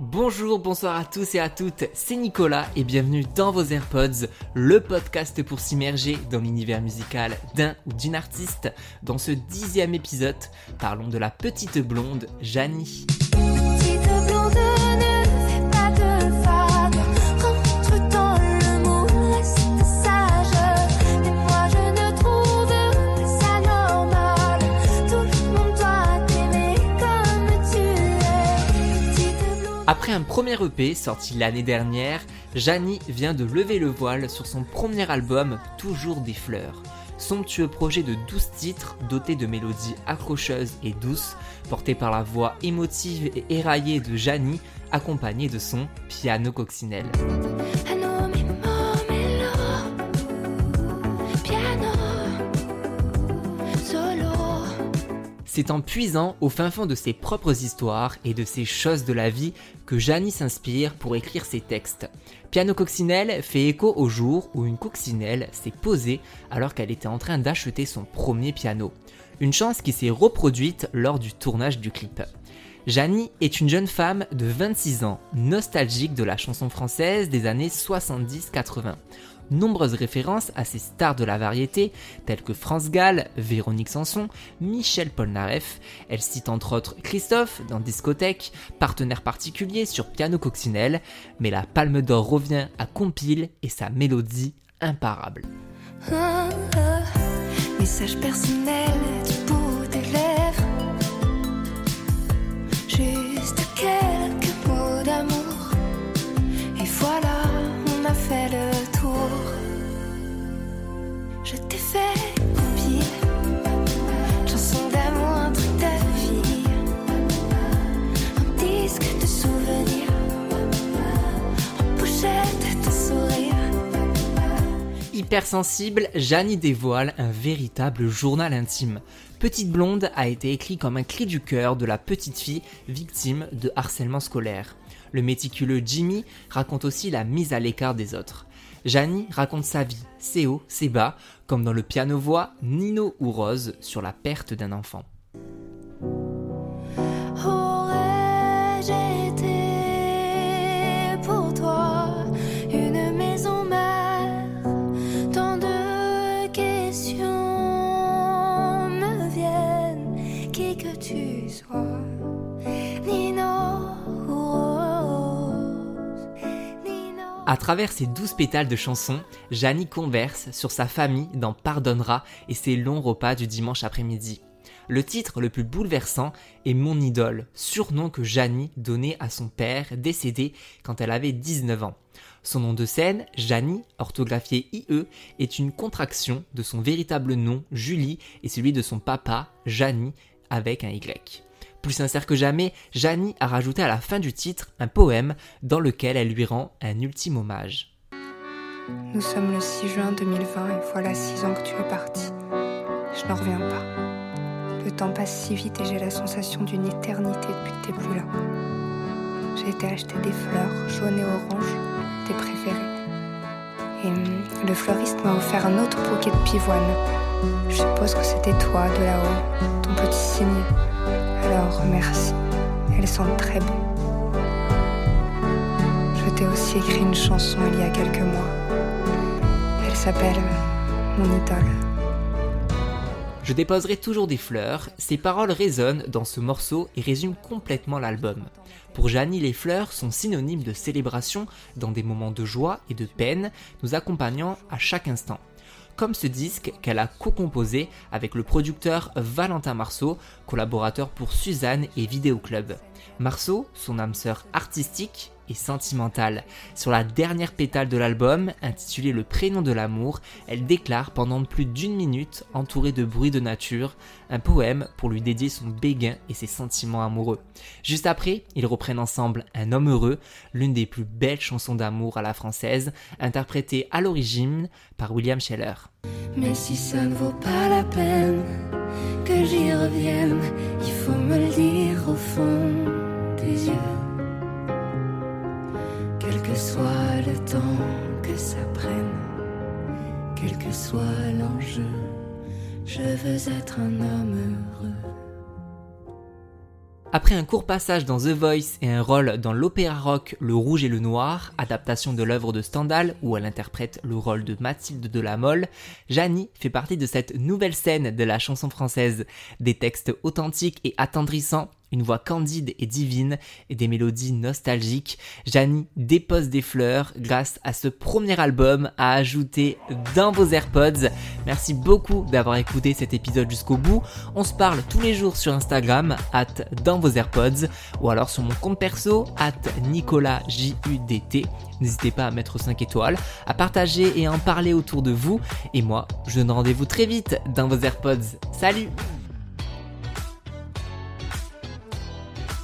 Bonjour, bonsoir à tous et à toutes, c'est Nicolas et bienvenue dans vos AirPods, le podcast pour s'immerger dans l'univers musical d'un ou d'une artiste. Dans ce dixième épisode, parlons de la petite blonde Janie. Après un premier EP sorti l'année dernière, Janie vient de lever le voile sur son premier album Toujours des fleurs. Somptueux projet de 12 titres doté de mélodies accrocheuses et douces, porté par la voix émotive et éraillée de Janie, accompagnée de son piano coccinelle. C'est en puisant au fin fond de ses propres histoires et de ses choses de la vie que Janie s'inspire pour écrire ses textes. Piano Coccinelle fait écho au jour où une coccinelle s'est posée alors qu'elle était en train d'acheter son premier piano. Une chance qui s'est reproduite lors du tournage du clip. Janie est une jeune femme de 26 ans, nostalgique de la chanson française des années 70-80 nombreuses références à ces stars de la variété, telles que France Gall, Véronique Sanson, Michel Polnareff. Elle cite entre autres Christophe dans Discothèque, partenaire particulier sur Piano Coccinelle, mais la Palme d'Or revient à Compile et sa mélodie imparable. Ah, ah, message personnel Hypersensible, Jeannie dévoile un véritable journal intime. Petite blonde a été écrit comme un cri du cœur de la petite fille victime de harcèlement scolaire. Le méticuleux Jimmy raconte aussi la mise à l'écart des autres. Janie raconte sa vie, ses hauts, ses bas, comme dans le piano-voix Nino ou Rose sur la perte d'un enfant. Qui. À travers ces douze pétales de chansons, Janie converse sur sa famille dans Pardonnera et ses longs repas du dimanche après-midi. Le titre le plus bouleversant est Mon idole, surnom que Janie donnait à son père décédé quand elle avait 19 ans. Son nom de scène, Janie, orthographié IE, est une contraction de son véritable nom, Julie, et celui de son papa, Janie, avec un Y. Plus sincère que jamais, Janie a rajouté à la fin du titre un poème dans lequel elle lui rend un ultime hommage. Nous sommes le 6 juin 2020 et voilà 6 ans que tu es parti. Je n'en reviens pas. Le temps passe si vite et j'ai la sensation d'une éternité depuis que t'es plus là. J'ai été acheter des fleurs jaunes et oranges, tes préférées. Et hum, le fleuriste m'a offert un autre bouquet de pivoine. Je suppose que c'était toi de là-haut, ton petit signe. Alors merci, elles sentent très bon. Je t'ai aussi écrit une chanson il y a quelques mois. Elle s'appelle Mon idole. Je déposerai toujours des fleurs, ces paroles résonnent dans ce morceau et résument complètement l'album. Pour Janie, les fleurs sont synonymes de célébration dans des moments de joie et de peine, nous accompagnant à chaque instant comme ce disque qu'elle a co-composé avec le producteur Valentin Marceau, collaborateur pour Suzanne et Vidéo Club. Marceau, son âme sœur artistique, et sentimentale. Sur la dernière pétale de l'album, intitulée Le prénom de l'amour, elle déclare pendant plus d'une minute, entourée de bruits de nature, un poème pour lui dédier son béguin et ses sentiments amoureux. Juste après, ils reprennent ensemble Un homme heureux, l'une des plus belles chansons d'amour à la française, interprétée à l'origine par William Scheller. Mais si ça ne vaut pas la peine que j'y revienne, il faut me le dire au fond quel que soit l'enjeu, je veux être un homme heureux. Après un court passage dans The Voice et un rôle dans l'opéra rock Le Rouge et le Noir, adaptation de l'œuvre de Stendhal où elle interprète le rôle de Mathilde de la Mole, Janie fait partie de cette nouvelle scène de la chanson française. Des textes authentiques et attendrissants une voix candide et divine et des mélodies nostalgiques, Janie dépose des fleurs grâce à ce premier album à ajouter dans vos AirPods. Merci beaucoup d'avoir écouté cet épisode jusqu'au bout. On se parle tous les jours sur Instagram, at dans vos AirPods, ou alors sur mon compte perso, at NicolasJUDT. N'hésitez pas à mettre 5 étoiles, à partager et à en parler autour de vous. Et moi, je donne rendez-vous très vite dans vos AirPods. Salut